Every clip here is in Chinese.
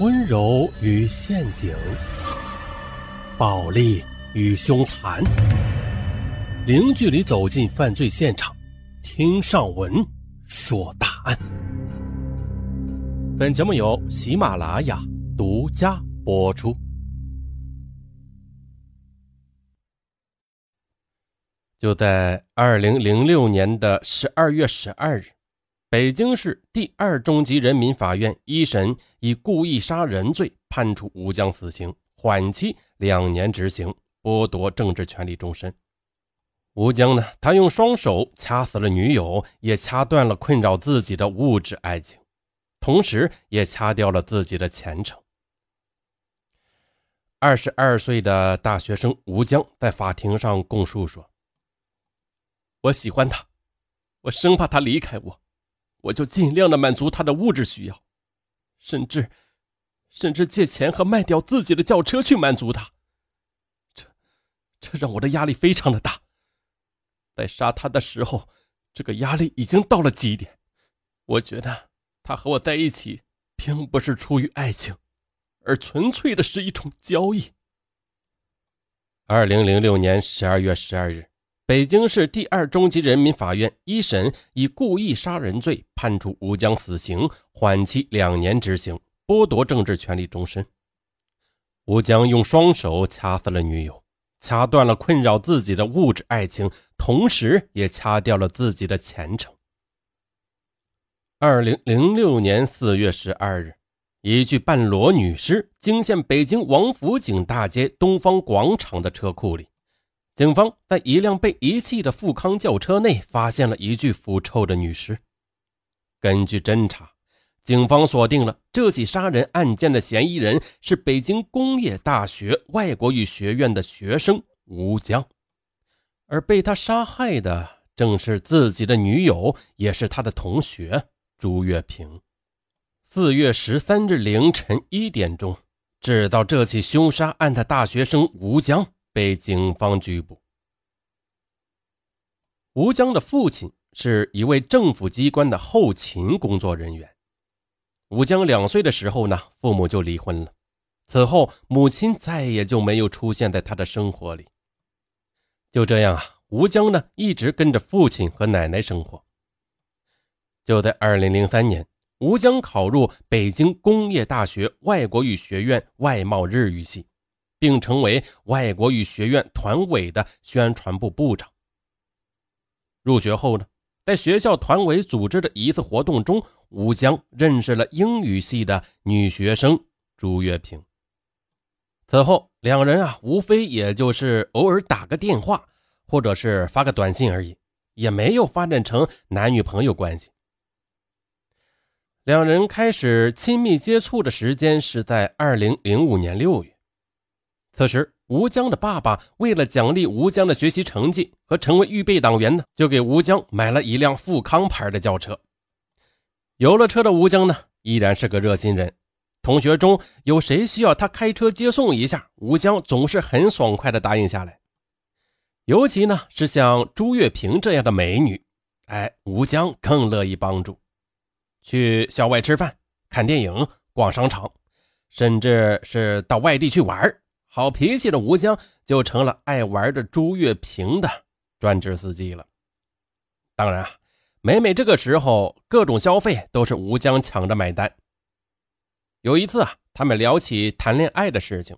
温柔与陷阱，暴力与凶残，零距离走进犯罪现场，听上文说大案。本节目由喜马拉雅独家播出。就在二零零六年的十二月十二日。北京市第二中级人民法院一审以故意杀人罪判处吴江死刑，缓期两年执行，剥夺政治权利终身。吴江呢，他用双手掐死了女友，也掐断了困扰自己的物质爱情，同时也掐掉了自己的前程。二十二岁的大学生吴江在法庭上供述说：“我喜欢他，我生怕他离开我。”我就尽量的满足他的物质需要，甚至，甚至借钱和卖掉自己的轿车去满足他。这，这让我的压力非常的大。在杀他的时候，这个压力已经到了极点。我觉得他和我在一起，并不是出于爱情，而纯粹的是一种交易。二零零六年十二月十二日。北京市第二中级人民法院一审以故意杀人罪判处吴江死刑，缓期两年执行，剥夺政治权利终身。吴江用双手掐死了女友，掐断了困扰自己的物质爱情，同时也掐掉了自己的前程。二零零六年四月十二日，一具半裸女尸惊现北京王府井大街东方广场的车库里。警方在一辆被遗弃的富康轿车内发现了一具腐臭的女尸。根据侦查，警方锁定了这起杀人案件的嫌疑人是北京工业大学外国语学院的学生吴江，而被他杀害的正是自己的女友，也是他的同学朱月平。四月十三日凌晨一点钟，制造这起凶杀案的大学生吴江。被警方拘捕。吴江的父亲是一位政府机关的后勤工作人员。吴江两岁的时候呢，父母就离婚了。此后，母亲再也就没有出现在他的生活里。就这样啊，吴江呢一直跟着父亲和奶奶生活。就在二零零三年，吴江考入北京工业大学外国语学院外贸日语系。并成为外国语学院团委的宣传部部长。入学后呢，在学校团委组织的一次活动中，吴江认识了英语系的女学生朱月平。此后，两人啊，无非也就是偶尔打个电话，或者是发个短信而已，也没有发展成男女朋友关系。两人开始亲密接触的时间是在二零零五年六月。此时，吴江的爸爸为了奖励吴江的学习成绩和成为预备党员呢，就给吴江买了一辆富康牌的轿车。有了车的吴江呢，依然是个热心人。同学中有谁需要他开车接送一下，吴江总是很爽快的答应下来。尤其呢是像朱月平这样的美女，哎，吴江更乐意帮助。去校外吃饭、看电影、逛商场，甚至是到外地去玩好脾气的吴江就成了爱玩的朱月平的专职司机了。当然啊，每每这个时候，各种消费都是吴江抢着买单。有一次啊，他们聊起谈恋爱的事情，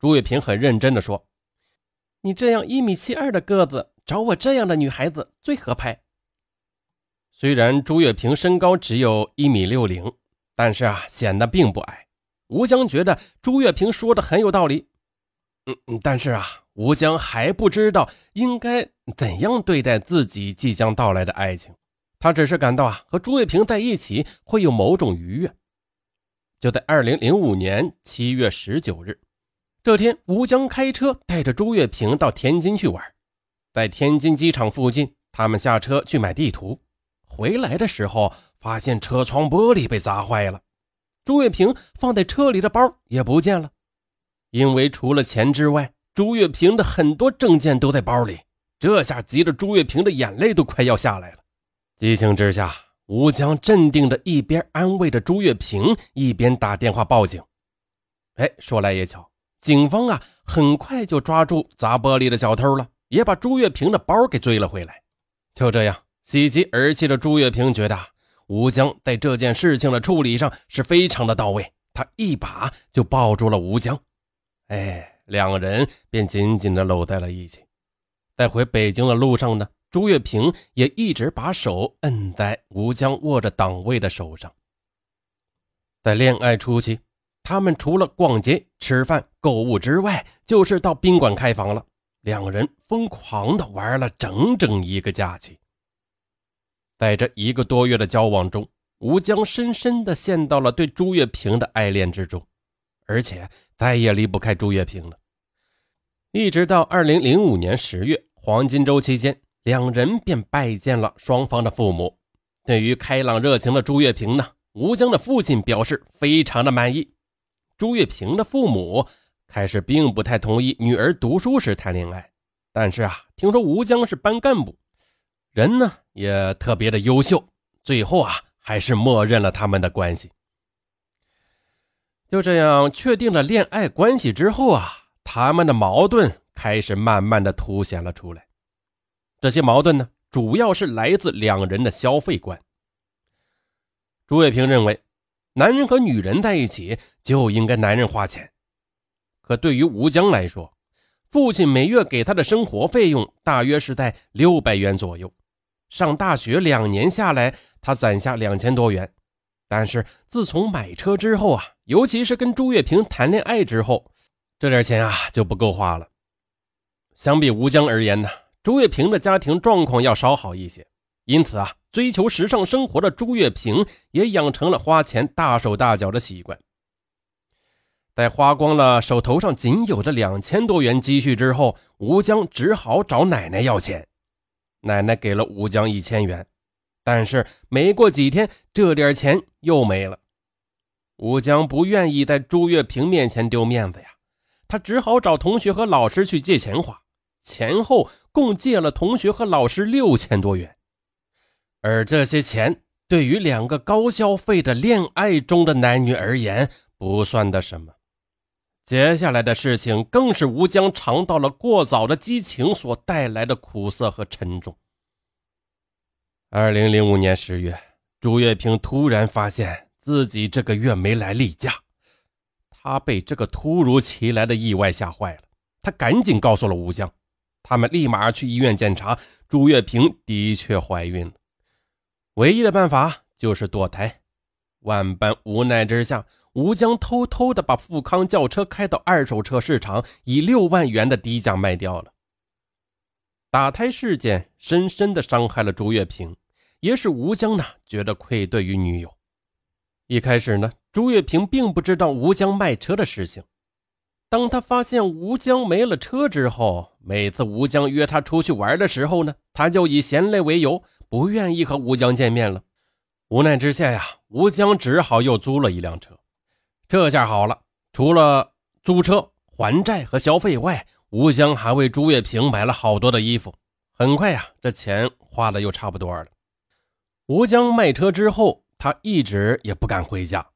朱月平很认真的说：“你这样一米七二的个子，找我这样的女孩子最合拍。”虽然朱月平身高只有一米六零，但是啊，显得并不矮。吴江觉得朱月平说的很有道理。嗯，但是啊，吴江还不知道应该怎样对待自己即将到来的爱情。他只是感到啊，和朱月平在一起会有某种愉悦。就在二零零五年七月十九日这天，吴江开车带着朱月平到天津去玩。在天津机场附近，他们下车去买地图。回来的时候，发现车窗玻璃被砸坏了，朱月平放在车里的包也不见了。因为除了钱之外，朱月平的很多证件都在包里。这下急得朱月平的眼泪都快要下来了。激情之下，吴江镇定的一边安慰着朱月平，一边打电话报警。哎，说来也巧，警方啊很快就抓住砸玻璃的小偷了，也把朱月平的包给追了回来。就这样，喜极而泣的朱月平觉得吴江在这件事情的处理上是非常的到位，他一把就抱住了吴江，哎，两个人便紧紧的搂在了一起。在回北京的路上呢。朱月平也一直把手摁在吴江握着党卫的手上。在恋爱初期，他们除了逛街、吃饭、购物之外，就是到宾馆开房了。两人疯狂的玩了整整一个假期。在这一个多月的交往中，吴江深深的陷到了对朱月平的爱恋之中，而且再也离不开朱月平了。一直到二零零五年十月黄金周期间。两人便拜见了双方的父母。对于开朗热情的朱月平呢，吴江的父亲表示非常的满意。朱月平的父母开始并不太同意女儿读书时谈恋爱，但是啊，听说吴江是班干部，人呢也特别的优秀，最后啊还是默认了他们的关系。就这样确定了恋爱关系之后啊，他们的矛盾开始慢慢的凸显了出来。这些矛盾呢，主要是来自两人的消费观。朱月平认为，男人和女人在一起就应该男人花钱。可对于吴江来说，父亲每月给他的生活费用大约是在六百元左右。上大学两年下来，他攒下两千多元。但是自从买车之后啊，尤其是跟朱月平谈恋爱之后，这点钱啊就不够花了。相比吴江而言呢？朱月平的家庭状况要稍好一些，因此啊，追求时尚生活的朱月平也养成了花钱大手大脚的习惯。在花光了手头上仅有的两千多元积蓄之后，吴江只好找奶奶要钱。奶奶给了吴江一千元，但是没过几天，这点钱又没了。吴江不愿意在朱月平面前丢面子呀，他只好找同学和老师去借钱花。前后共借了同学和老师六千多元，而这些钱对于两个高消费的恋爱中的男女而言不算的什么。接下来的事情更是吴江尝到了过早的激情所带来的苦涩和沉重。二零零五年十月，朱月平突然发现自己这个月没来例假，他被这个突如其来的意外吓坏了，他赶紧告诉了吴江。他们立马去医院检查，朱月平的确怀孕了。唯一的办法就是堕胎。万般无奈之下，吴江偷偷的把富康轿车开到二手车市场，以六万元的低价卖掉了。打胎事件深深的伤害了朱月平，也使吴江呢觉得愧对于女友。一开始呢，朱月平并不知道吴江卖车的事情。当他发现吴江没了车之后，每次吴江约他出去玩的时候呢，他就以嫌累为由，不愿意和吴江见面了。无奈之下呀，吴江只好又租了一辆车。这下好了，除了租车、还债和消费外，吴江还为朱月平买了好多的衣服。很快呀，这钱花的又差不多了。吴江卖车之后，他一直也不敢回家，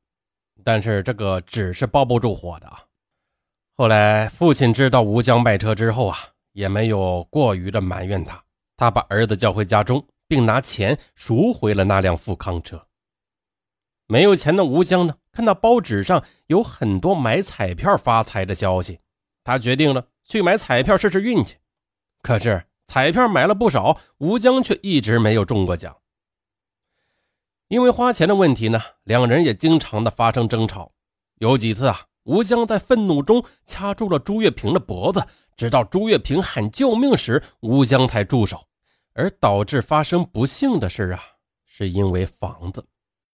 但是这个纸是包不住火的啊。后来，父亲知道吴江卖车之后啊，也没有过于的埋怨他。他把儿子叫回家中，并拿钱赎回了那辆富康车。没有钱的吴江呢，看到报纸上有很多买彩票发财的消息，他决定了去买彩票试试运气。可是彩票买了不少，吴江却一直没有中过奖。因为花钱的问题呢，两人也经常的发生争吵。有几次啊。吴江在愤怒中掐住了朱月平的脖子，直到朱月平喊救命时，吴江才住手。而导致发生不幸的事啊，是因为房子。